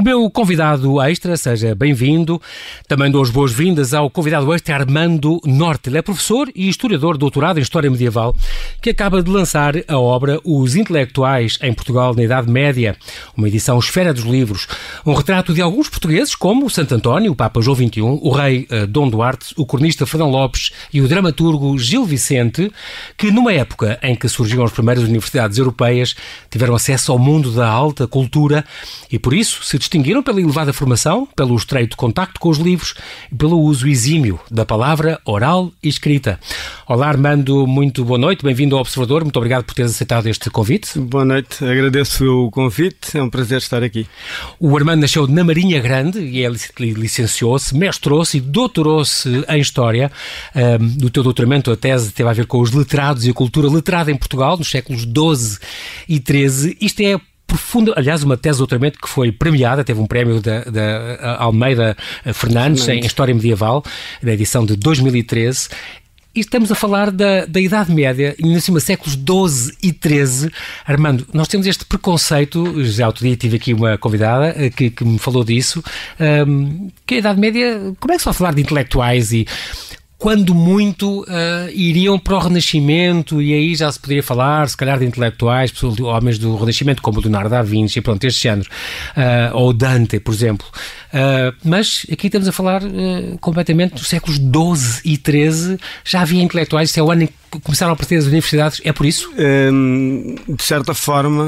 O meu convidado extra, seja bem-vindo. Também dou as boas-vindas ao convidado extra Armando Norte. Ele é professor e historiador doutorado em História Medieval, que acaba de lançar a obra Os Intelectuais em Portugal na Idade Média, uma edição esfera dos livros. Um retrato de alguns portugueses, como Santo António, o Papa João XXI, o rei uh, Dom Duarte, o cronista Fernão Lopes e o dramaturgo Gil Vicente, que numa época em que surgiram as primeiras universidades europeias, tiveram acesso ao mundo da alta cultura e por isso se distinguiram pela elevada formação, pelo estreito contacto com os livros e pelo uso exímio da palavra oral e escrita. Olá, Armando, muito boa noite, bem-vindo ao Observador, muito obrigado por teres aceitado este convite. Boa noite, agradeço o convite, é um prazer estar aqui. O Armando nasceu na Marinha Grande e é licenciou-se, mestrou-se e doutorou-se em História. Um, teu doutoramento, a tese teve a ver com os letrados e a cultura letrada em Portugal nos séculos XII e XIII. Isto é profunda, aliás, uma tese de doutoramento que foi premiada, teve um prémio da, da Almeida Fernandes, Fernandes em História Medieval, na edição de 2013. E estamos a falar da, da Idade Média, em cima séculos XII e XIII. Armando, nós temos este preconceito, já outro dia tive aqui uma convidada eh, que, que me falou disso, um, que a Idade Média, como é que se vai falar de intelectuais e quando muito, uh, iriam para o Renascimento e aí já se poderia falar, se calhar, de intelectuais, de homens do Renascimento, como Leonardo da Vinci, pronto, este género. Uh, ou Dante, por exemplo. Uh, mas aqui estamos a falar completamente dos séculos XII e XIII. Já havia intelectuais, isso é o ano em que começaram a aparecer as universidades, é por isso? Um, de certa forma,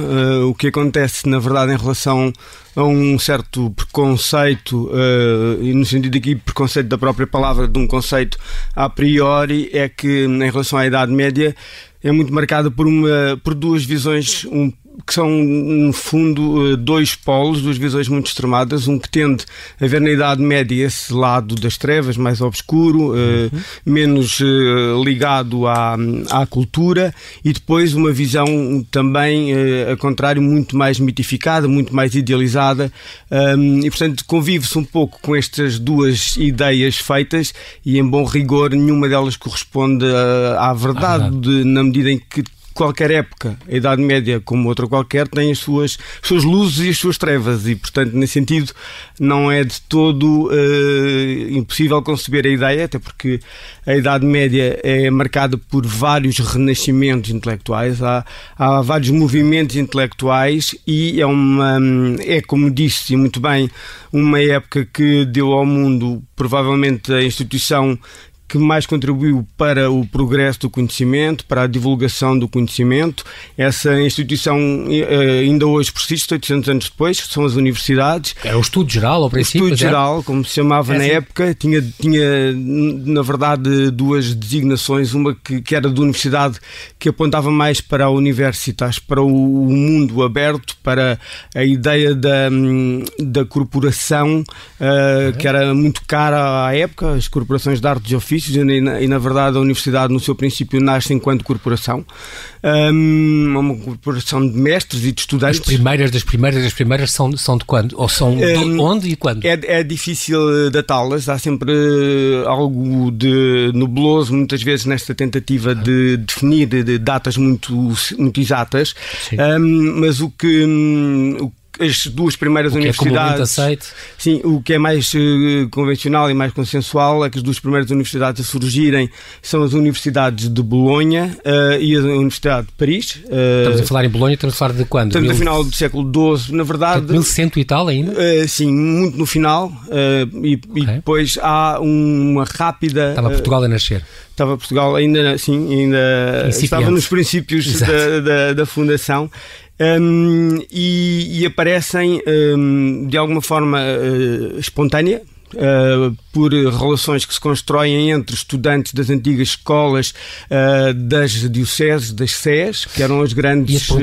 o que acontece, na verdade, em relação a um certo preconceito, uh, e no sentido aqui preconceito da própria palavra, de um conceito a priori, é que em relação à Idade Média é muito marcada por, uma, por duas visões um que são, no fundo, eh, dois polos, duas visões muito extremadas. Um que tende a ver na Idade Média esse lado das trevas, mais obscuro, uhum. menos eh, ligado à, à cultura, e depois uma visão também, a contrário, muito mais mitificada, muito mais idealizada. e, portanto, convive-se um pouco com estas duas ideias feitas, e, em bom rigor, nenhuma delas corresponde à verdade, de, na medida em que qualquer época, a Idade Média, como outra qualquer, tem as suas, as suas luzes e as suas trevas, e portanto, nesse sentido, não é de todo uh, impossível conceber a ideia, até porque a Idade Média é marcada por vários renascimentos intelectuais, há, há vários movimentos intelectuais, e é uma, é como disse muito bem, uma época que deu ao mundo provavelmente a instituição que mais contribuiu para o progresso do conhecimento, para a divulgação do conhecimento. Essa instituição eh, ainda hoje persiste, 800 anos depois, são as universidades. Era o estudo geral, ao princípio? O estudo geral, como se chamava é na assim? época, tinha, tinha, na verdade, duas designações. Uma que, que era de universidade, que apontava mais para a universitas, para o, o mundo aberto, para a ideia da, da corporação, uh, que era muito cara à época, as corporações de artes e ofícios e na, e na, verdade a universidade no seu princípio nasce enquanto corporação, um, uma corporação de mestres e de estudantes. As primeiras das primeiras das primeiras são, são de quando? Ou são de onde e quando? É, é difícil datá-las, há sempre algo de nubloso muitas vezes nesta tentativa de definir de datas muito, muito exatas, um, mas o que, o as duas primeiras o que universidades. É sim, o que é mais uh, convencional e mais consensual é que as duas primeiras universidades a surgirem são as universidades de Bolonha uh, e a Universidade de Paris. Uh, estamos a falar em Bolonha, estamos a falar de quando? Estamos Mil... no final do século XII, na verdade. 1100 e tal ainda? sim, muito no final. E, okay. e, depois há uma rápida. Estava Portugal a nascer estava Portugal ainda sim ainda Incipiente. estava nos princípios da, da, da, fundação um, e, e, aparecem um, de alguma forma uh, espontânea. Uh, por relações que se constroem entre estudantes das antigas escolas uh, das dioceses, das SES, que eram as grandes isso,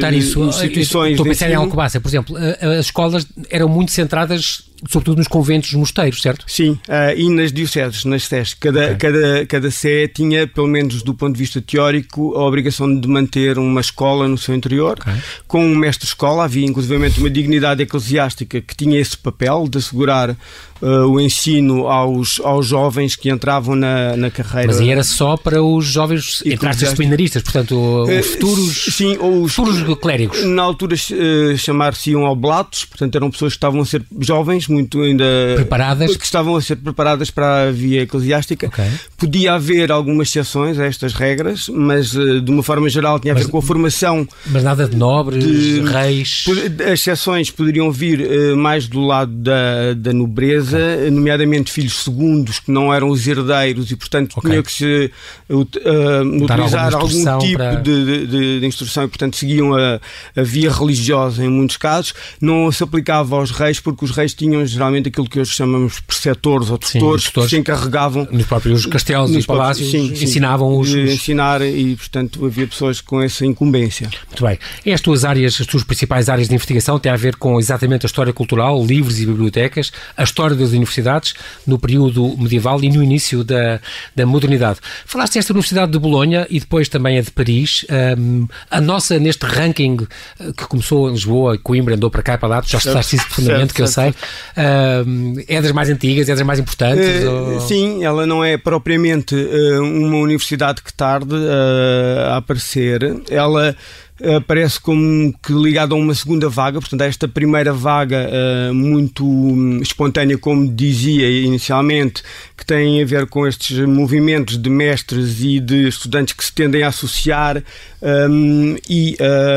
instituições. Estou a pensar em Alcobaça, por exemplo, as escolas eram muito centradas sobretudo nos conventos, nos mosteiros, certo? Sim, uh, e nas dioceses, nas SES. Cada, okay. cada, cada Sé tinha, pelo menos do ponto de vista teórico, a obrigação de manter uma escola no seu interior, okay. com um mestre-escola. Havia, inclusivamente, uma dignidade eclesiástica que tinha esse papel de assegurar uh, o ensino aos, aos jovens que entravam na, na carreira. Mas aí era só para os jovens, entre aspas, seminaristas, portanto, os uh, futuros, sim, os futuros clérigos. Na altura uh, chamar-se-iam oblatos, portanto, eram pessoas que estavam a ser jovens, muito ainda. Preparadas. Que estavam a ser preparadas para a via eclesiástica. Okay. Podia haver algumas exceções a estas regras, mas de uma forma geral tinha a ver mas, com a formação. Mas nada de nobres, de, reis. As exceções poderiam vir mais do lado da, da nobreza casa, nomeadamente filhos segundos que não eram os herdeiros e, portanto, okay. tinha que se uh, utilizar algum tipo para... de, de, de, instrução e, portanto, seguiam a, a, via religiosa em muitos casos. Não se aplicava aos reis porque os reis tinham geralmente aquilo que hoje chamamos preceptores ou tutores, sim, que se encarregavam. Nos próprios castelos nos e palácios sim, sim, ensinavam os. De ensinar e, portanto, havia pessoas com essa incumbência. Muito bem. E as tuas áreas, as tuas principais áreas de investigação têm a ver com exatamente a história cultural, livros e bibliotecas, a história das universidades no período medieval e no início da, da modernidade. Falaste desta Universidade de Bolonha e depois também a de Paris. Um, a nossa, neste ranking eh, que começou em Lisboa, Coimbra, andou para cá e para lá, já estudaste isso profundamente, que eu sei, um, é das mais antigas, é das mais importantes? Uh, ou... Sim, ela não é propriamente uh, uma universidade que tarde uh, a aparecer. Ela aparece como que ligado a uma segunda vaga, portanto, a esta primeira vaga uh, muito um, espontânea, como dizia inicialmente, que tem a ver com estes movimentos de mestres e de estudantes que se tendem a associar um, e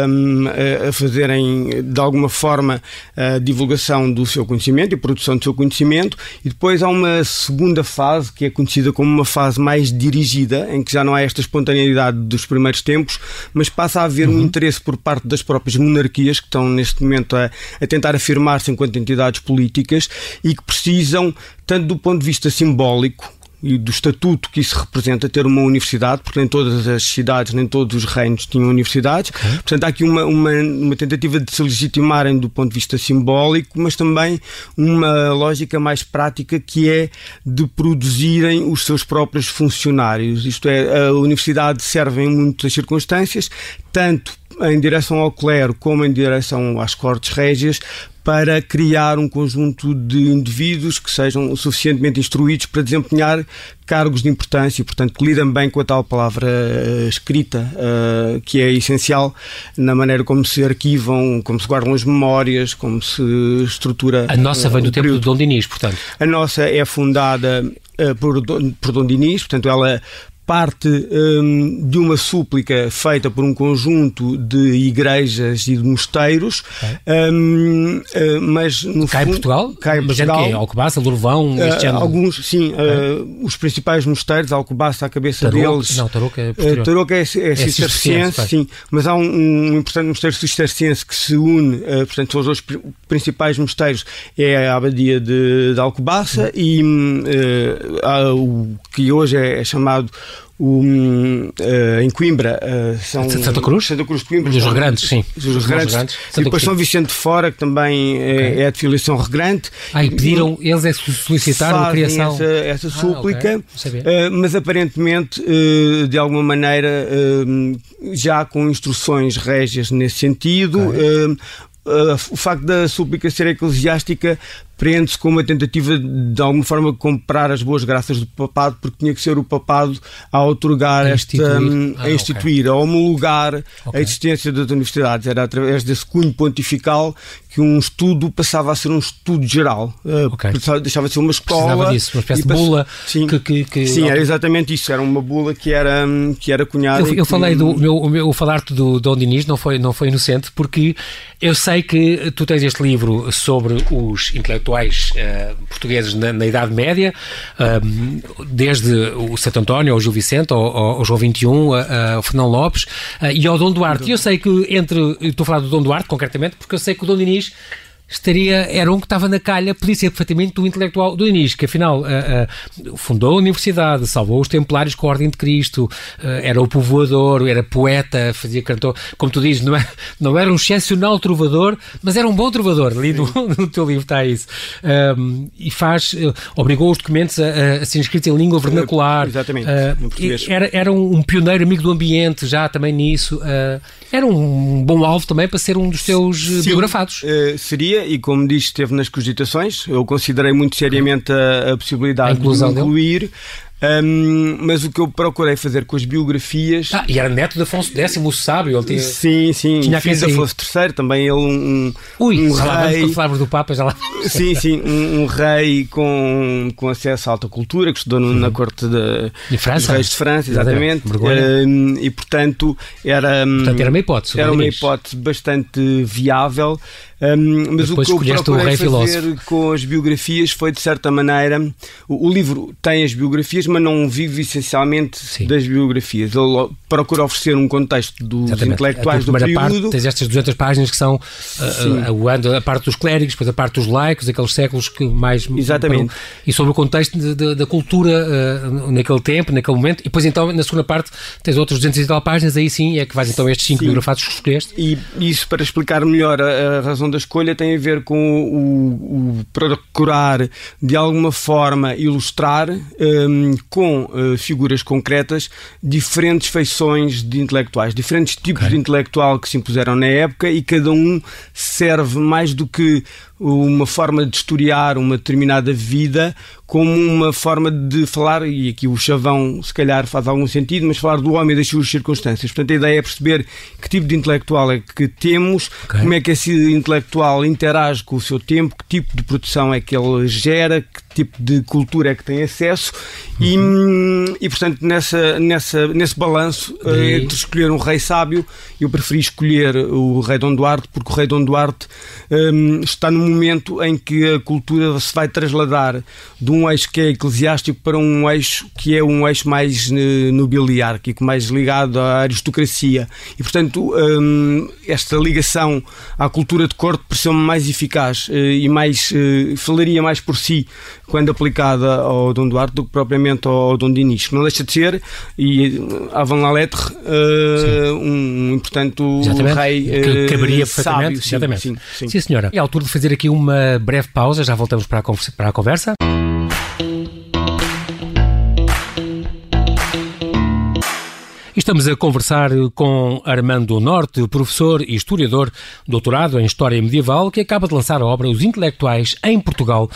um, a fazerem, de alguma forma, a divulgação do seu conhecimento e produção do seu conhecimento, e depois há uma segunda fase, que é conhecida como uma fase mais dirigida, em que já não há esta espontaneidade dos primeiros tempos, mas passa a haver uhum. um interesse por parte das próprias monarquias, que estão neste momento a, a tentar afirmar-se enquanto entidades políticas e que precisam, tanto do ponto de vista simbólico, e do estatuto que isso representa ter uma universidade, porque nem todas as cidades, nem todos os reinos tinham universidades. Okay. Portanto, há aqui uma, uma, uma, tentativa de se legitimarem do ponto de vista simbólico, mas também uma lógica mais prática que é de produzirem os seus próprios funcionários. Isto é, a universidade serve em muitas circunstâncias, tanto em direção ao clero como em direção às cortes régias para criar um conjunto de indivíduos que sejam suficientemente instruídos para desempenhar cargos de importância, portanto, que lidam bem com a tal palavra uh, escrita, uh, que é essencial na maneira como se arquivam, como se guardam as memórias, como se estrutura. A nossa vem do tempo período. do Dom Dinis, portanto. A nossa é fundada por, por Dom Dinis, portanto, ela parte um, de uma súplica feita por um conjunto de igrejas e de mosteiros, okay. um, uh, mas no Cá fundo, Portugal? Cá em Portugal. Mas é Alcobaça, Lourvão, uh, Alguns, sim. Okay. Uh, os principais mosteiros, Alcobaça, a cabeça Tarouca, deles... Não, Tarouca é posterior. Tarouca é, é, é cisterciense, sim. Mas há um, um, importante mosteiro cisterciense que se une, portanto, são os dois principais mosteiros, é a abadia de, de Alcobaça e o que hoje é, é chamado o, uh, em Coimbra uh, são Santa Cruz? Santa Cruz de Coimbra. Os regrantes, sim. Os, regrantes. E depois São Vicente de Fora, que também é, okay. é de filiação regrante. Ah, e pediram, eles é solicitaram a criação. Essa, essa ah, súplica, okay. uh, mas aparentemente, de alguma maneira, já com instruções régias nesse sentido. Okay. Uh, o facto da súplica ser eclesiástica prende-se com uma tentativa de, de alguma forma comprar as boas graças do papado, porque tinha que ser o papado a otorgar a esta instituir, ah, a, instituir okay. a homologar okay. a existência das universidades. Era através desse cunho pontifical que um estudo passava a ser um estudo geral. Ah, okay. Deixava de ser uma escola. Precisava disso, uma espécie de bula. Sim, que, que, que... sim era exatamente isso. Era uma bula que era, que era cunhada. Eu, eu falei do meu, o meu falar-te do Dom Dinis, não foi, não foi inocente, porque eu sei que tu tens este livro sobre os intelectuais intelectuais uh, portugueses na, na, Idade Média, uh, desde o Santo António, ao Gil Vicente, ao, ao João XXI, ao Fernão Lopes uh, e ao Dom Duarte. E eu sei que entre. Estou a falar do Dom Duarte, concretamente, porque eu sei que o Dom Dinis estaria, era um que estava na calha, podia ser perfeitamente do intelectual do Inês, que afinal uh, uh, fundou a universidade, salvou os templários com a Ordem de Cristo, uh, era o povoador, era poeta, fazia cantor, como tu dizes, não, é, não era um excepcional trovador, mas era um bom trovador, ali no, no teu livro está isso. Um, e faz, obrigou os documentos a, a, serem escritos em língua vernacular. Exatamente, era, era um, um, pioneiro amigo do ambiente, já também nisso. era um bom alvo também para ser um dos teus biografados. seria, e como disse, esteve nas cogitações. Eu considerei muito seriamente a, a possibilidade a de incluir. Um, mas o que eu procurei fazer com as biografias. Ah, e era neto de Afonso X, o sábio. Ele tinha, sim, sim. Tinha filho de Afonso III, também ele um. Ui, um rei. Lá vamos do Papa, já lá. Sim, sim. Um, um, rei com, com acesso à alta cultura, que estudou na corte de, de França. dos reis de França, exatamente. exatamente. Um, e portanto era. Portanto, era uma hipótese. Era uma hipótese bastante viável. Um, mas Depois o que eu procurei fazer filósofo. com as biografias foi, de certa maneira, o, o, livro tem as biografias, mas não vive essencialmente Sim. das biografias. Ele procura oferecer um contexto dos Exatamente. intelectuais do período. Parte, tens estas 200 páginas que são uh, a, a, parte dos clérigos, depois a parte dos laicos, aqueles séculos que mais... Exatamente. E sobre o contexto de, de, da cultura uh, naquele tempo, naquele momento, e depois então, na segunda parte, tens outras 200 e tal páginas, aí sim é que vais então estes cinco biografados que escolheste. E isso para explicar melhor a, a razão da escolha tem a ver com o, o procurar de alguma forma ilustrar um, com uh, figuras concretas diferentes feições de intelectuais, diferentes tipos okay. de intelectual que se impuseram na época e cada um serve mais do que uma forma de historiar uma determinada vida como uma forma de falar, e aqui o chavão se calhar faz algum sentido, mas falar do homem e das suas circunstâncias. Portanto, a ideia é perceber que tipo de intelectual é que temos, okay. como é que esse intelectual interage com o seu tempo, que tipo de produção é que ele gera, que tipo de cultura é que tem acesso uhum. e, e, portanto, nessa, nessa, nesse balanço, uh, entre escolher um rei sábio, eu preferi escolher o rei Dom Duarte, porque o rei Dom Duarte um, está no momento em que a cultura se vai trasladar de um eixo que é eclesiástico para um eixo que é um eixo mais eh, nobiliárquico, mais ligado à aristocracia. E, portanto, um, esta ligação à cultura de corte pareceu-me mais eficaz uh, e mais uh, falaria mais por si quando aplicada ao Dom Duarte do que propriamente ao Dom Dinis. Não deixa de ser, e avant la lettre, um, portanto, Exatamente. rei que caberia perfeitamente. Sábio, Exatamente. Sim, sim, sim, senhora. É a altura de fazer aqui uma breve pausa, já voltamos para a, para a conversa. Estamos a conversar com Armando Norte, professor e historiador, doutorado em História Medieval, que acaba de lançar a obra Os Intelectuais em Portugal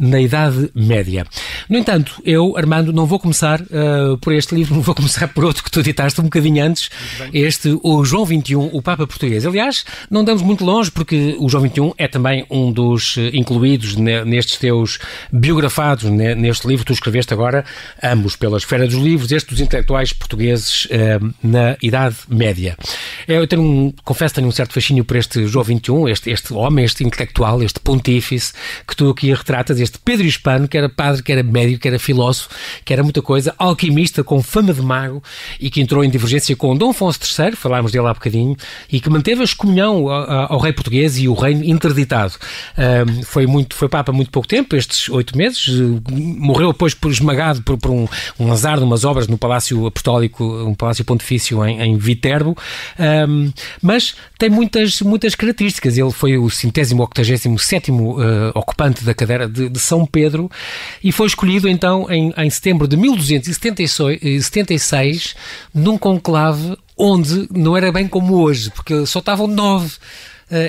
na Idade Média. No entanto, eu, Armando, não vou começar uh, por este livro, vou começar por outro que tu editaste um bocadinho antes, este, o João XXI, o Papa Português. Aliás, não damos muito longe, porque o João XXI é também um dos eh, incluídos nestes teus biografados, neste livro que tu escreveste agora, ambos pela Esfera dos Livros, este dos intelectuais portugueses uh, na Idade Média. Eu tenho confesso tenho um certo fascínio por este João XXI, este, este homem, este intelectual, este pontífice que tu aqui retratas, este Pedro Hispano, que era padre, que era médico, que era filósofo, que era muita coisa, alquimista com fama de mago e que entrou em divergência com Dom Afonso III, falámos dele há bocadinho, e que manteve a excomunhão ao, ao rei português e o reino interditado. Um, foi, muito, foi Papa muito pouco tempo, estes oito meses, morreu depois por esmagado por, por um, um azar de umas obras no Palácio Apostólico, um palácio Palácio Pontifício em, em Viterbo, um, mas tem muitas, muitas características. Ele foi o centésimo octagésimo sétimo uh, ocupante da cadeira de, de, São Pedro e foi escolhido então em, em setembro de 1276 num conclave onde não era bem como hoje, porque só estavam nove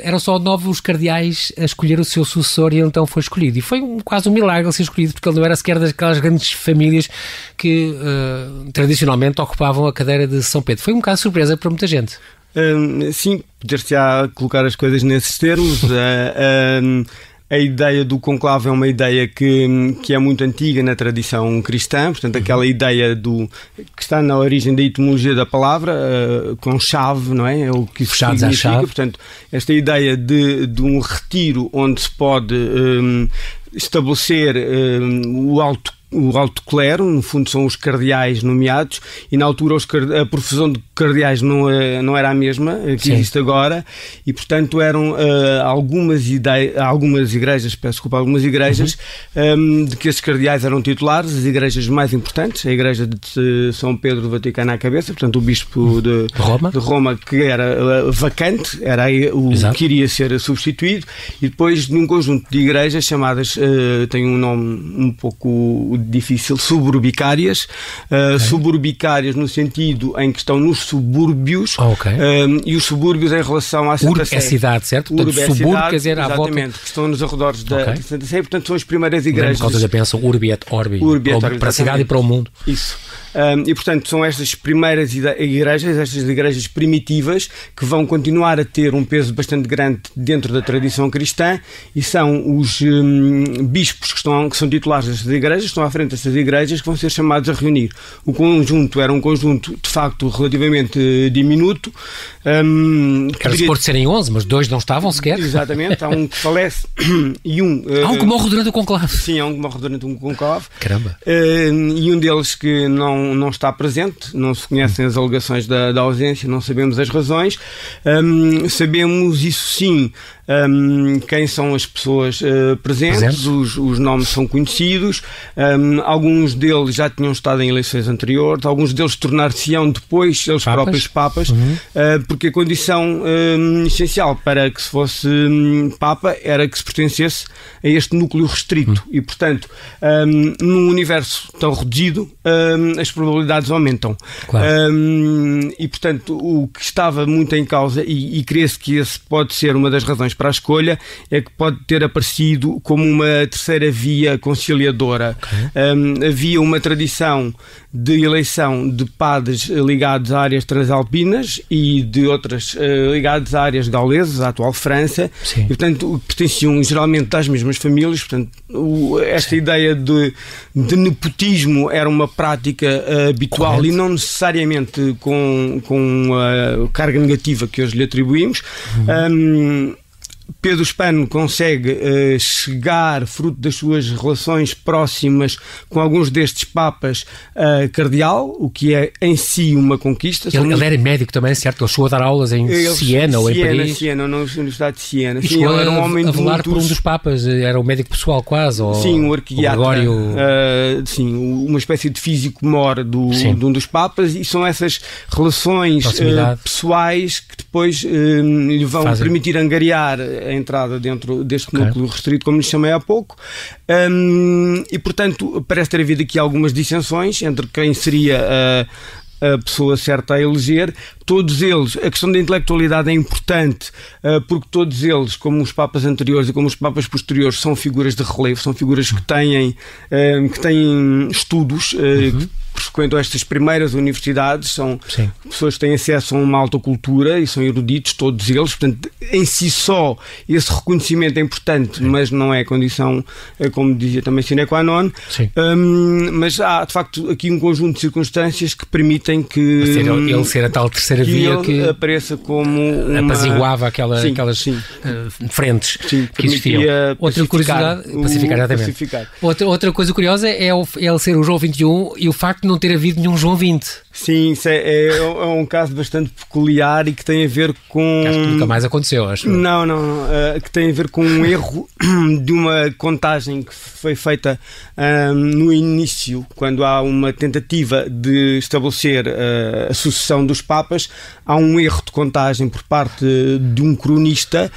eram só nove os cardeais a escolher o seu sucessor e ele então foi escolhido. E foi um, quase um milagre ser escolhido, porque ele não era sequer daquelas grandes famílias que uh, tradicionalmente ocupavam a cadeira de São Pedro. Foi um bocado surpresa para muita gente. Hum, sim, poder-se-á colocar as coisas nesses termos. uh, um, a ideia do conclave é uma ideia que, que é muito antiga na tradição cristã, portanto, aquela ideia do que está na origem da etimologia da palavra, uh, com chave, não é? É o que Fechados significa. Chave. Portanto, esta ideia de, de um retiro onde se pode um, estabelecer um, o alto o alto clero, no fundo são os cardeais nomeados, e na altura os, a profissão de cardeais não, eh, não era a mesma que Sim. existe agora, e portanto eram uh, algumas, ideias, algumas igrejas, peço desculpa, algumas igrejas uhum. um, de que esses cardeais eram titulares, as igrejas mais importantes, a igreja de São Pedro do Vaticano à cabeça, portanto o bispo de Roma, de Roma que era uh, vacante, era o Exato. que iria ser substituído, e depois num conjunto de igrejas chamadas, uh, tem um nome um pouco difícil, suburbicárias, uh, okay. suburbicárias no sentido em que estão nos subúrbios oh, okay. um, e os subúrbios em relação à Santa Urbe Sé. é cidade, certo? Urbe Portanto, é subúrbio cidade, quer dizer à volta... que estão nos arredores da, okay. Santa Sé, portanto são as primeiras igrejas. Por causa da bênção Urbi et Orbi, Urbi et Orbi para a cidade e para o mundo. Isso. Um, e, portanto, são estas primeiras igrejas, estas igrejas primitivas, que vão continuar a ter um peso bastante grande dentro da tradição cristã e são os um, bispos que, estão, que são titulares destas igrejas, estão à frente destas igrejas, que vão ser chamados a reunir. O conjunto era um conjunto, de facto, relativamente diminuto. Um, Era poderia... suposto serem 11, mas dois não estavam sequer. Exatamente, há um que falece e um. Há um que morre durante o conclave. Sim, há um que morre durante um conclave. Caramba. Uh, e um deles que não não, está presente, não se conhecem as alegações da, da ausência, não sabemos as razões. Um, sabemos, isso sim, um, quem são as pessoas uh, presentes, presentes. Os, os, nomes são conhecidos, um, alguns deles já tinham estado em eleições anteriores, alguns deles tornar-se-ão depois eles papas? próprios papas, uhum. uh, porque a condição um, essencial para que se fosse hum, papa era que se pertencesse a este núcleo restrito uhum. e, portanto, hum, num universo tão reduzido, hum, as probabilidades aumentam. Claro. e, portanto, o que estava muito em causa, e, e crê-se que esse pode ser uma das razões para a escolha é que pode ter aparecido como uma terceira via conciliadora. Okay. Um, havia uma tradição de eleição de padres ligados a áreas transalpinas e de outras uh, ligados a áreas gaulesas, a atual França, Sim. e portanto pertenciam geralmente às mesmas famílias, portanto o, esta Sim. ideia de, de, nepotismo era uma prática uh, habitual Correto. e não necessariamente com, com a carga negativa que hoje lhe atribuímos. Uhum. Um, Pedro Spano consegue uh, chegar, fruto das suas relações próximas com alguns destes papas, uh, cardeal, o que é em si uma conquista. Ele, ele era médico também, certo? Ele chegou a dar aulas em ele, Siena ou em Paris? Siena, na Universidade de Siena. E Sim, ele era um homem a velar muitos... por um dos papas, era o médico pessoal quase? Ou, sim, o arquidiatra. Uh, sim, uma espécie de físico-mor do, de um dos papas e são essas relações pessoais que depois lhe vão Fazem. permitir angariar a entrada dentro deste okay. núcleo restrito, como lhe chamei há pouco, um, e portanto parece ter havido aqui algumas dissensões entre quem seria a, a pessoa certa a eleger. Todos eles, a questão da intelectualidade é importante, uh, porque todos eles, como os papas anteriores e como os papas posteriores, são figuras de relevo, são figuras que têm, uh, que têm estudos, uh, frequentam estas primeiras universidades, são Sim. pessoas que têm acesso a uma alta cultura e são eruditos, todos eles, portanto, em si só esse reconhecimento é importante, Sim. mas não é condição, é como dizia também sine qua non. Um, mas há, de facto, aqui um conjunto de circunstâncias que permitem que. Ser, ele ser a tal terceira que via que. apareça como. Uma... apaziguava aquela, sim, aquelas sim. Uh, frentes sim, que existiam. Outra curiosidade. Pacificar, exatamente. Pacificar. Outra, outra coisa curiosa é, o, é ele ser o João 21 e o facto de não ter havido nenhum João 20. Sim, isso é, é, é, um caso bastante peculiar e que tem a ver com. Acho que nunca mais aconteceu, acho. Não, não, não uh, que tem a ver com um erro de uma contagem que foi feita uh, no início, quando há uma tentativa de estabelecer uh, a sucessão dos Papas, há um erro de contagem por parte de um cronista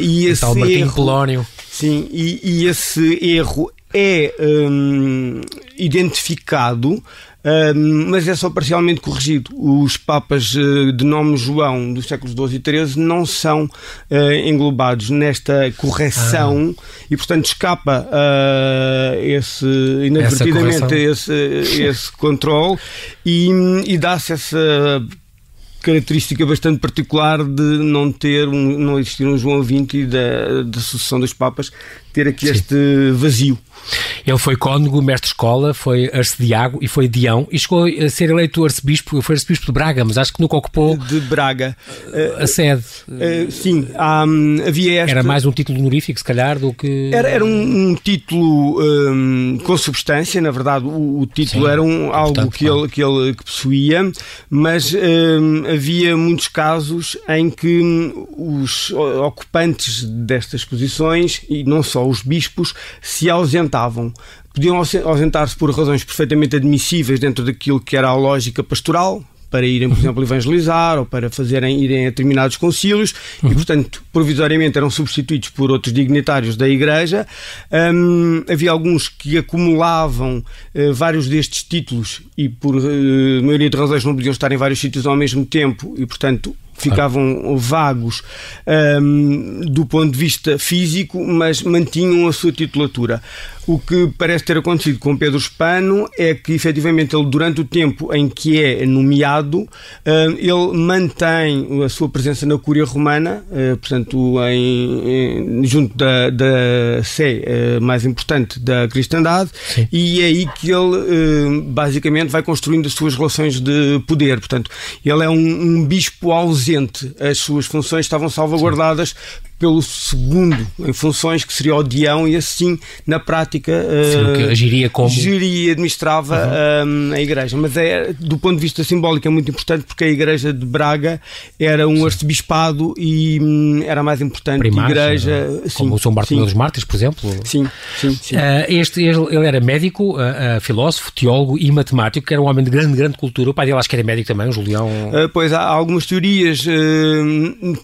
e esse Martim erro. Polónio. Sim, e, e esse erro é um, identificado mas é só parcialmente corrigido. Os papas uh, de nome João dos séculos XII e XIII não são uh, englobados nesta correção ah. e, portanto, escapa uh, esse, inadvertidamente esse, esse controle e, e dá-se essa característica bastante particular de não ter um, não existir um João XX e da, da sucessão dos Papas ter aqui Sim. este vazio. Ele foi cônego, mestre de escola, foi arcediago e foi dião e chegou a ser eleito arcebispo, foi arcebispo de Braga, mas acho que nunca ocupou de Braga a sede. Uh, sim, um, havia esta... Era mais um título honorífico, se calhar, do que... Era, era um, um título um, com substância, na verdade, o, o título sim, era um, algo que, ele, que ele que possuía, mas hum, havia muitos casos em que os ocupantes destas posições, e não só os bispos, se ausentavam podiam ausentar-se por razões perfeitamente admissíveis dentro daquilo que era a lógica pastoral, para irem, por exemplo, evangelizar ou para fazerem irem a determinados concílios uhum. e, portanto, provisoriamente eram substituídos por outros dignitários da Igreja. Um, havia alguns que acumulavam uh, vários destes títulos e, por uh, maioria de razões, não podiam estar em vários sítios ao mesmo tempo e, portanto, ficavam vagos um, do ponto de vista físico, mas mantinham a sua titulatura. O que parece ter acontecido com Pedro Espano é que, efetivamente, ele, durante o tempo em que é nomeado, um, ele mantém a sua presença na Cúria Romana, uh, portanto, em, em, junto da, da Sé uh, mais importante da cristandade, Sim. e é aí que ele, uh, basicamente, vai construindo as suas relações de poder. Portanto, ele é um, um bispo ausente as suas funções estavam salvaguardadas. Pelo segundo em funções, que seria o Dião, e assim, na prática, Sim, uh, agiria como. Geria, administrava uhum. uh, a igreja. Mas é, do ponto de vista simbólico, é muito importante porque a igreja de Braga era um Sim. arcebispado e hum, era mais importante Primário, igreja. É? Como o São Bartolomeu dos Mártires, por exemplo. Sim, sim. sim. Uh, este, ele era médico, filósofo, teólogo e matemático, que era um homem de grande, grande cultura. O pai dele acho que era médico também, o Julião. pois há algumas teorias uh,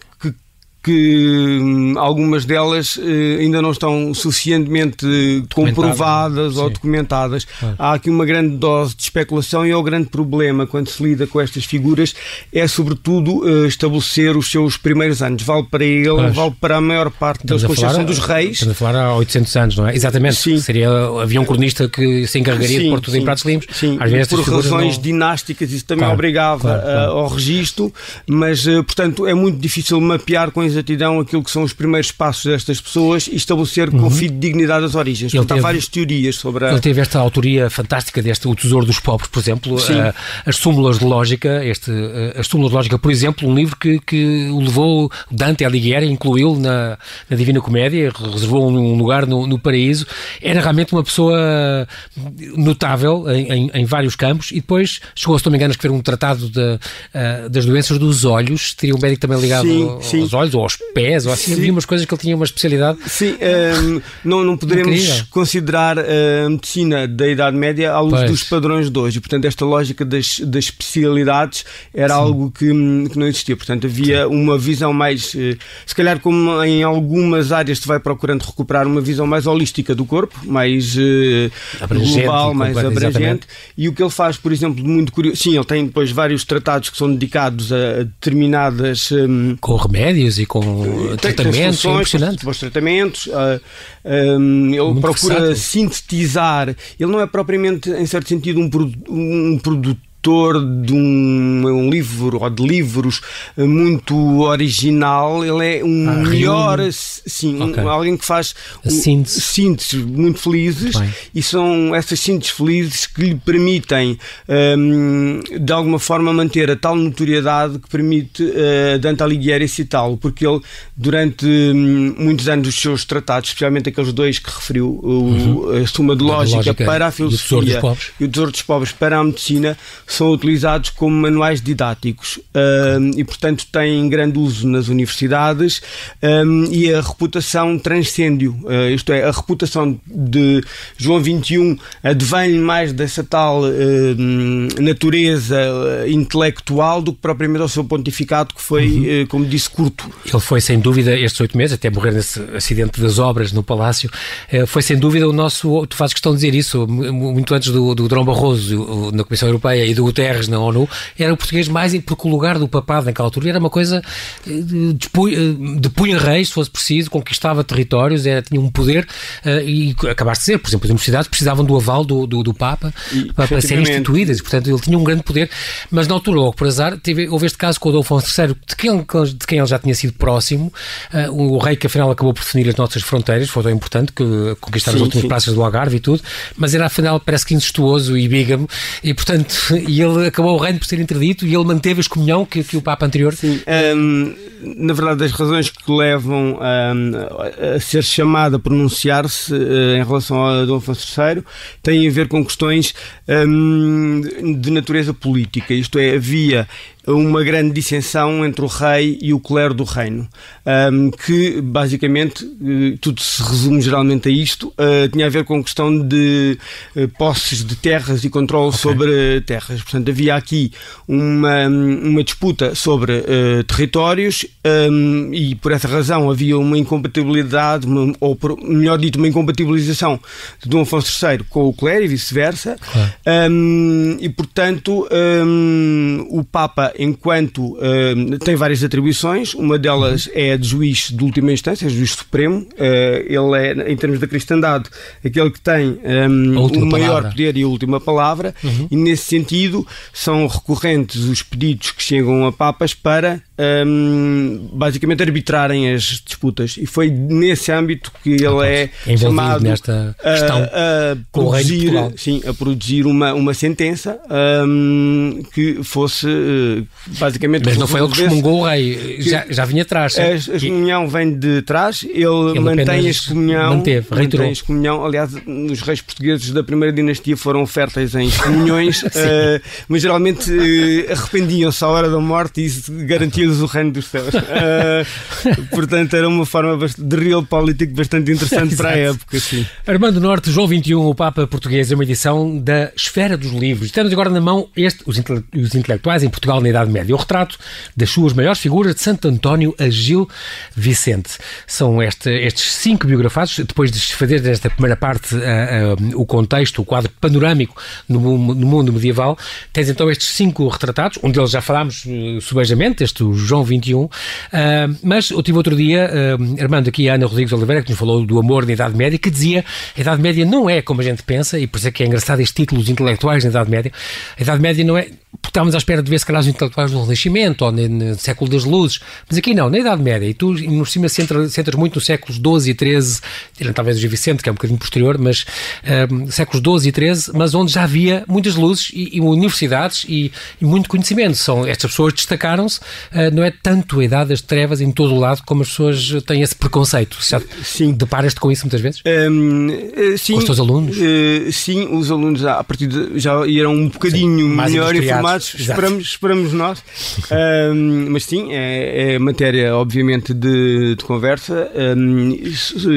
que hum, algumas delas eh, ainda não estão suficientemente comprovadas ou documentadas. Há aqui uma grande dose de especulação e é o grande problema quando se lida com estas figuras é sobretudo eh, estabelecer os seus primeiros anos. Vale para ele, pois. vale para a maior parte das concepção dos reis. Estamos a falar há 800 anos, não é? Exatamente. Sim. Seria, havia um cronista que se encarregaria sim, de pôr tudo sim, em pratos limpos. Sim, Às vezes por razões não... dinásticas isso também claro, obrigava claro, claro. ao registro, mas portanto é muito difícil mapear com exatidão aquilo que são os primeiros passos destas pessoas e estabelecer uhum. com dignidade as origens. Ele teve, há várias teorias sobre a... Ele teve esta autoria fantástica deste O Tesouro dos Pobres, por exemplo, uh, as súmulas de lógica, este, uh, as súmulas de lógica, por exemplo, um livro que, que o levou Dante Alighieri, incluiu na, na Divina Comédia, reservou um lugar no, no paraíso. Era realmente uma pessoa notável em, em, em vários campos e depois chegou, se não me engano, a escrever um tratado de, uh, das doenças dos olhos. Teria um médico também ligado sim, aos sim. olhos ou aos pés, ou assim, Sim. havia umas coisas que ele tinha uma especialidade. Sim, um, ehm, não, não poderemos Incrível. considerar a medicina da Idade Média à luz pois. dos padrões de hoje. E, portanto, esta lógica das, das especialidades era Sim. algo que, que, não existia. Portanto, havia Sim. uma visão mais, eh, se calhar, como em algumas áreas se vai procurando recuperar uma visão mais holística do corpo, mais uh, global, mais abrangente. Exatamente. E o que ele faz, por exemplo, muito curioso, sim, ele tem depois vários tratados que são dedicados a determinadas. Um, com remédios e com tratamentos, é impressionante. Os tratamentos, uh, ah, um, ele Muito procura versátil. sintetizar, ele não é propriamente, em certo sentido, um, um produto autor de um, um, livro ou de livros muito original, ele é um ah, melhor, sim, okay. um, alguém que faz síntese. sínteses muito felizes e são essas sínteses felizes que lhe permitem um, de alguma forma manter a tal notoriedade que permite uh, Dante Alighieri citá-lo, porque ele durante um, muitos anos os seus tratados, especialmente aqueles dois que referiu, uhum. a Suma de Lógica, lógica para a Filosofia e o Tesouro dos Pobres para a Medicina, são utilizados como manuais didáticos e, portanto, têm grande uso nas universidades e a reputação transcende-o. Uh, isto é, a reputação de João XXI advém mais dessa tal natureza uh, intelectual do que propriamente ao seu pontificado, que foi, uhum. uh, como disse, curto. Ele foi, sem dúvida, estes oito meses, até morrer nesse acidente das obras no Palácio, foi, sem dúvida, o nosso. Tu fazes questão de dizer isso, muito antes do, do Drão Barroso na Comissão Europeia e do de Guterres na ONU, era o português mais, porque o lugar do papado naquela altura era uma coisa de, de punha reis, se fosse preciso, conquistava territórios, era, tinha um poder e acabaste de dizer, por exemplo, as universidades precisavam do aval do, do, do Papa e, para, para serem instituídas, portanto ele tinha um grande poder, mas na altura, logo por azar, teve, houve este caso com o Adolfo III, de quem, de quem ele já tinha sido próximo, o rei que afinal acabou por definir as nossas fronteiras, foi tão importante que conquistar sim, as últimas sim. praças do Algarve e tudo, mas era afinal parece que incestuoso e bígamo, e portanto, e ele acabou o reino por ser interdito e ele manteve a excomunhão que, que o Papa anterior. Sim, um, na verdade, as razões que levam um, a ser chamado a pronunciar-se uh, em relação a Dom Afonso III têm a ver com questões um, de natureza política, isto é, havia uma grande dissensão entre o rei e o clero do reino, que basicamente eh, tudo se resume geralmente a isto, uh, tinha a ver com questão de uh, posses de terras e controle okay. sobre terras. Portanto, havia aqui uma, uma disputa sobre uh, territórios um, e por essa razão havia uma incompatibilidade, uma, ou por, melhor dito, uma incompatibilização de Dom Afonso III com o clero e vice-versa, um, e portanto o Papa enquanto uh, tem várias atribuições, uma delas é a de juiz de última instância, é juiz supremo. Uh, ele é, em termos da cristandade, aquele que tem um, o maior palavra. poder e a última palavra, uhum. e nesse sentido são recorrentes os pedidos que chegam a papas para um, basicamente arbitrarem as disputas. E foi nesse âmbito que ele okay. é chamado nesta questão a, a produzir, sim, a produzir uma, uma sentença um, que fosse basicamente. Mas não foi ele que excomungou o rei, já, já vinha atrás. A, a excomunhão vem de trás, ele, ele mantém a excomunhão. Manteve, reiterou. a excomunhão. Aliás, os reis portugueses da primeira dinastia foram férteis em excomunhões, uh, mas geralmente uh, arrependiam-se à hora da morte e isso garantia-lhes o reino dos céus. Uh, portanto, era uma forma de real político bastante interessante para a época. Sim. Armando Norte, João XXI, o Papa português, é uma edição da Esfera dos Livros. Temos agora na mão este, os, intelectuais em Portugal na Idade Média. O retrato das suas maiores figuras de Santo António a Gil Vicente. São este, estes cinco biografados, depois de fazer desta primeira parte uh, uh, o contexto, o quadro panorâmico no, no, mundo medieval, tens então estes cinco retratados, um deles já falámos uh, subejamente, este João 21, uh, mas eu tive outro dia, uh, Armando aqui a Ana Rodrigues Oliveira, que nos falou do amor na Idade Média, que dizia a Idade Média não é como a gente pensa, e por isso é que é engraçado este título, os intelectuais na Idade Média, a Idade Média não é, estávamos à espera de ver se calhar os intelectuais do Renascimento ou no, século das Luzes, mas aqui não, na Idade Média, e tu no cima centras, centras muito nos séculos XII e XIII, talvez o Gil Vicente, que é um bocadinho posterior, mas um, séculos XII e XIII, mas onde já havia muitas luzes e, e universidades e, e, muito conhecimento. São, estas pessoas destacaram-se, uh, não é tanto a idade das trevas em todo o lado como as pessoas têm esse preconceito. Já sim. deparas-te com isso muitas vezes? Um, uh, sim. Com os teus alunos? Uh, sim, os alunos a partir de, já eram um bocadinho sim, melhor informados, esperamos, esperamos nós. Um, mas sim, é, é, matéria, obviamente, de, de conversa. Um,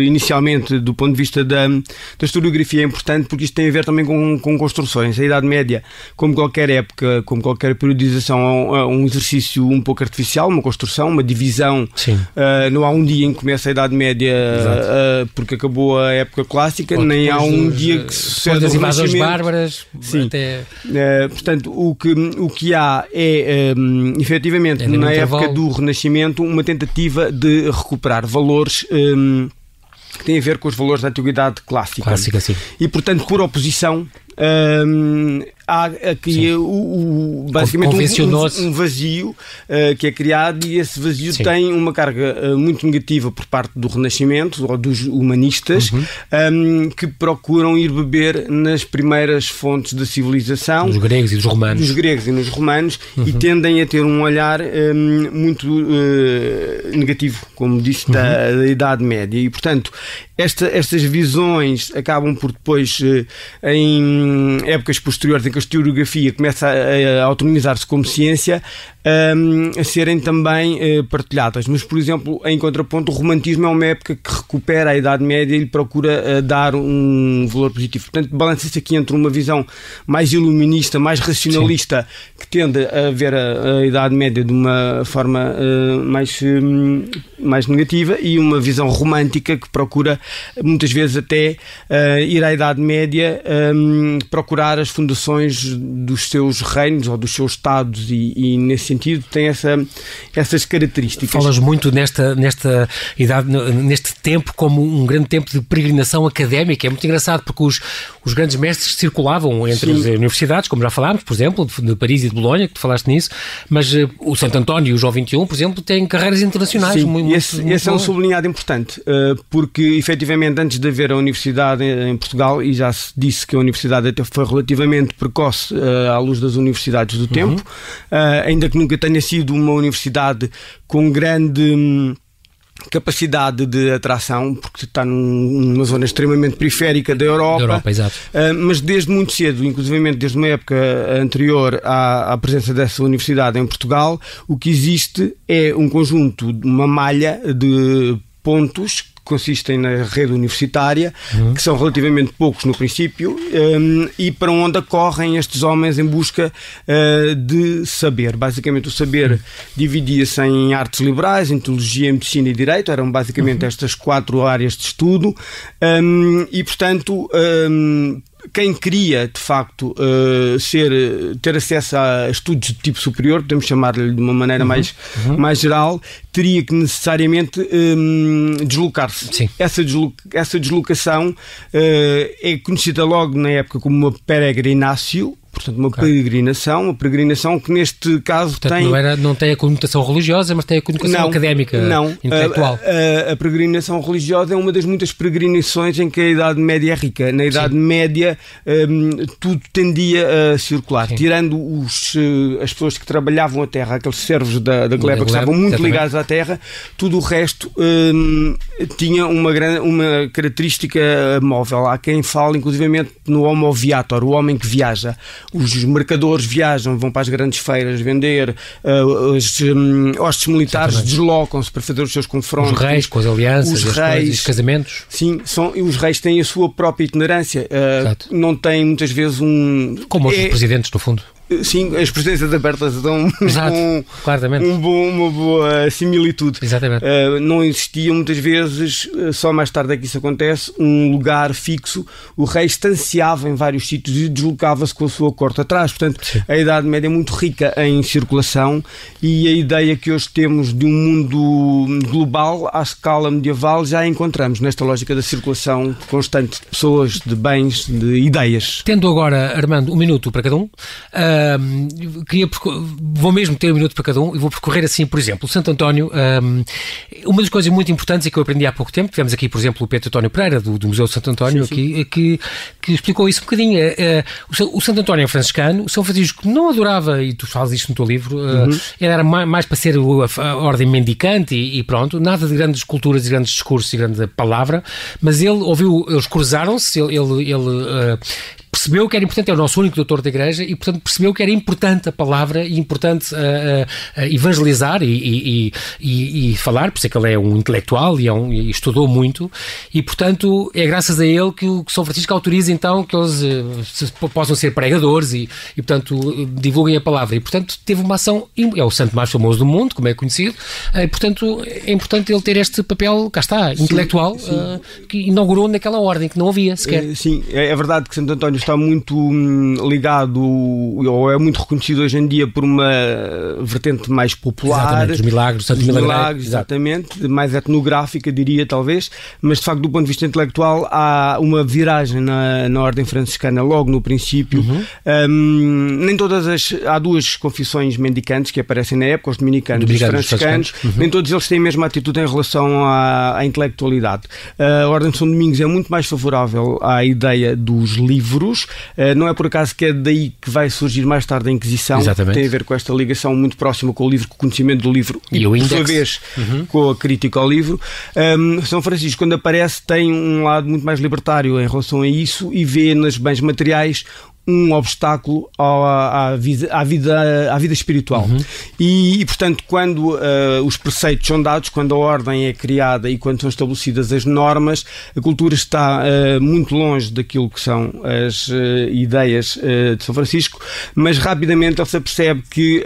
inicialmente, do ponto de vista da, da historiografia, é importante porque isto tem a ver também com, com construções. A Idade Média, como qualquer época, como qualquer periodização, é um exercício um pouco artificial, uma construção, uma divisão. Uh, não há um dia em que começa a Idade Média uh, porque acabou a época clássica, Ou nem há um dos, dia que sucede das invasões bárbaras. Sim. Até... Uh, portanto, o que, o que há é, um, efetivamente, é na época do Renascimento, uma tentativa de recuperar valores. Um, que têm a ver com os valores da antiguidade clássica. Clássica, sim. E, portanto, por oposição, há aqui o, o, basicamente um, um, vazio uh, que é criado e esse vazio Sim. tem uma carga uh, muito negativa por parte do Renascimento ou dos humanistas uhum. um, que procuram ir beber nas primeiras fontes da civilização dos gregos e dos romanos dos gregos e nos romanos uhum. e tendem a ter um olhar um, muito uh, negativo como disse uhum. da, da, Idade Média e portanto esta, estas visões acabam por depois em épocas posteriores em que a historiografia começa a, a autonomizar-se como ciência, um, a serem também uh, partilhadas. Mas, por exemplo, em contraponto, o romantismo é uma época que recupera a Idade Média e procura uh, dar um valor positivo. Portanto, balança-se aqui entre uma visão mais iluminista, mais racionalista, Sim. que tende a ver a, a, Idade Média de uma forma uh, mais, um, mais negativa, e uma visão romântica que procura, muitas vezes, até ir à Idade Média um, procurar as fundações dos seus reinos ou dos seus estados, e, e nesse sentido tem essa, essas características. Falas muito nesta, nesta idade, neste tempo, como um grande tempo de peregrinação académica. É muito engraçado porque os, os grandes mestres circulavam entre Sim. as universidades, como já falámos, por exemplo, de Paris e de Bolonha, que tu falaste nisso, mas uh, o Santo António e o João 21, por exemplo, têm carreiras internacionais. Sim, muito, esse, muito esse é um sublinhado importante, uh, porque efetivamente antes de haver a universidade em Portugal, e já se disse que a universidade até foi relativamente precoce uh, à luz das universidades do uhum. tempo, ainda que nunca tenha sido uma universidade com grande hum, capacidade de atração, porque está numa zona extremamente periférica da Europa, da Europa exato. Uh, mas desde muito cedo, inclusive desde uma época anterior à, à, presença dessa universidade em Portugal, o que existe é um conjunto, uma malha de pontos consistem na rede universitária, uhum. que são relativamente poucos no princípio, um, e para onde correm estes homens em busca uh, de saber. Basicamente, o saber uhum. dividia-se em artes liberais, em teologia, medicina e direito, eram basicamente uhum. estas quatro áreas de estudo, um, e portanto. Um, quem queria de facto uh, ser, ter acesso a estudos de tipo superior, podemos chamar-lhe de uma maneira uhum, mais, uhum. mais geral, teria que necessariamente um, deslocar-se. Essa, desloca, essa deslocação uh, é conhecida logo na época como uma peregrinação Portanto, uma peregrinação, uma peregrinação que neste caso Portanto, tem. Não, era, não tem a conotação religiosa, mas tem a conotação não, académica, não. intelectual. A, a, a, peregrinação religiosa é uma das muitas peregrinações em que a Idade Média é rica. Na Idade Sim. Média um, tudo tendia a circular, Sim. tirando os, eh, as pessoas que trabalhavam a terra, aqueles servos da, da gleba que estavam muito exatamente. ligados à terra, tudo o resto um, tinha uma, uma característica móvel. Há quem fale, inclusivamente, no homo viator, o homem que viaja os mercadores viajam, vão para as grandes feiras vender, uh, os um, hostes militares deslocam-se para fazer os seus confrontos. Os reis com as alianças, os reis, os casamentos. Sim, são, e os reis têm a sua própria itinerância. Uh, não têm muitas vezes um. Como é, os presidentes, no fundo. Sim, as presenças abertas dão Exato, um. Um bom, uma boa similitude. Exatamente. Uh, não existia muitas vezes, uh, só mais tarde é que isso acontece, um lugar fixo. O rei estanciava em vários sítios e deslocava-se com a sua corte atrás. Portanto, Sim. a Idade Média é muito rica em circulação e a ideia que hoje temos de um mundo global à escala medieval já encontramos nesta lógica da circulação constante de pessoas, de bens, de ideias. Tendo agora, Armando, um minuto para cada um. Uh, queria, vou mesmo ter um minuto para cada um e vou percorrer assim, por exemplo, o Santo António. Um, uma das coisas muito importantes e que eu aprendi há pouco tempo, tivemos aqui, por exemplo, o Pedro António Pereira, do, do Museu de Santo António, sim, sim. Aqui, que, que explicou isso um bocadinho. Uh, o, Santo António é franciscano, o São Francisco não adorava, e tu falas isto no teu livro, uh, uhum. era mais, mais, para ser a, a ordem mendicante e, e, pronto, nada de grandes culturas e grandes discursos e grande palavra, mas ele ouviu, eles cruzaram-se, ele, ele, ele uh, percebeu que era importante, é o nosso único doutor da Igreja, e portanto percebeu que era importante a palavra e importante uh, uh, evangelizar e, e, e, e, falar, por isso é que ele é um intelectual e, é um, e, estudou muito, e portanto é graças a ele que o que São Francisco autoriza então que eles uh, possam ser pregadores e, e portanto divulguem a palavra. E portanto teve uma ação, é o santo mais famoso do mundo, como é conhecido, e portanto é importante ele ter este papel, cá está, intelectual, sim, sim. que inaugurou naquela ordem que não havia sequer. Sim, é, é verdade que Santo António está muito hum, ligado, ou é muito reconhecido hoje em dia por uma vertente mais popular. Exatamente, os milagres, os milagres, exatamente, mais etnográfica, diria talvez, mas de facto, do ponto de vista intelectual, há uma viragem na, na ordem franciscana logo no princípio. Uhum. Um, nem todas as. Há duas confissões mendicantes que aparecem na época, os dominicanos e os franciscanos, uhum. nem todos eles têm a mesma atitude em relação à, à intelectualidade. A Ordem de São Domingos é muito mais favorável à ideia dos livros judeus. Eh, não é por acaso que é daí que vai surgir mais tarde a Inquisição. Exatamente. Tem a ver com esta ligação muito próxima com o livro, com o conhecimento do livro e, e o por sua vez, uhum. com a crítica ao livro. Um, São Francisco, quando aparece, tem um lado muito mais libertário em relação a isso e vê nas bens materiais um obstáculo à, à, vida, à, vida, à vida espiritual. Uhum. E, e, portanto, quando uh, os preceitos são dados, quando a ordem é criada e quando são estabelecidas as normas, a cultura está uh, muito longe daquilo que são as uh, ideias de São Francisco, mas rapidamente ele se percebe que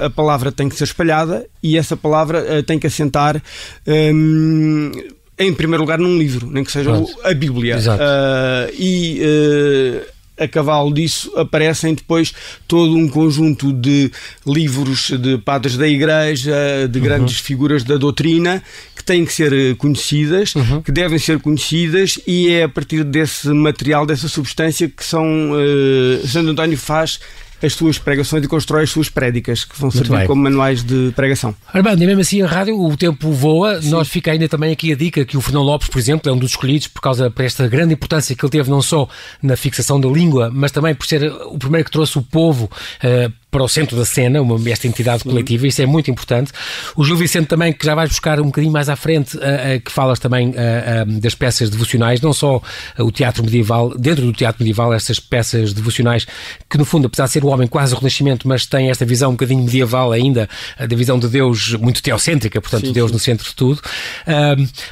a palavra tem que ser espalhada e essa palavra tem que assentar. Um, em primeiro lugar num livro, nem que seja a Bíblia. Uh, e uh, a cavalo disso aparecem depois todo um conjunto de livros de padres da Igreja, de grandes uhum. figuras da doutrina, que têm que ser eh, conhecidas, uhum. que devem ser conhecidas, e é a partir desse material, dessa substância, que São uh, Santo António faz as suas pregações e constrói as suas prédicas, que vão Muito servir bem. como manuais de pregação. Armando, e mesmo assim a rádio, o tempo voa, Sim. nós fica ainda também aqui a dica que o Fernão Lopes, por exemplo, é um dos escolhidos por causa desta grande importância que ele teve não só na fixação da língua, mas também por ser o primeiro que trouxe o povo uh, para o centro da cena, uma, esta entidade coletiva, isso é muito importante. O Gil Vicente também, que já vais buscar um bocadinho mais à frente, uh, uh, que falas também uh, das peças devocionais, não só o teatro medieval, dentro do teatro medieval, estas peças devocionais, que no fundo, apesar de ser o homem quase o Renascimento, mas tem esta visão um bocadinho medieval ainda, da visão de Deus muito teocêntrica, portanto, sim, Deus sim. no centro de tudo.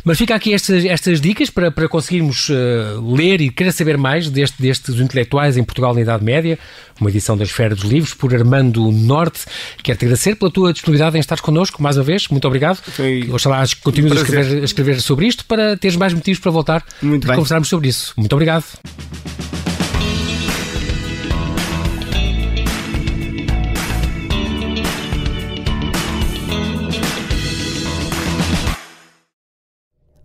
mas fica aqui estas, estas dicas para, para conseguirmos ler e querer saber mais deste, destes intelectuais em Portugal na Idade Média, uma edição da Esfera dos Livros, por Armando Norte. Quero-te agradecer pela tua disponibilidade em estares connosco, mais uma vez, muito obrigado. Foi Oxalá continues a escrever, a escrever sobre isto para teres mais motivos para voltar muito e conversarmos sobre isso. Muito obrigado.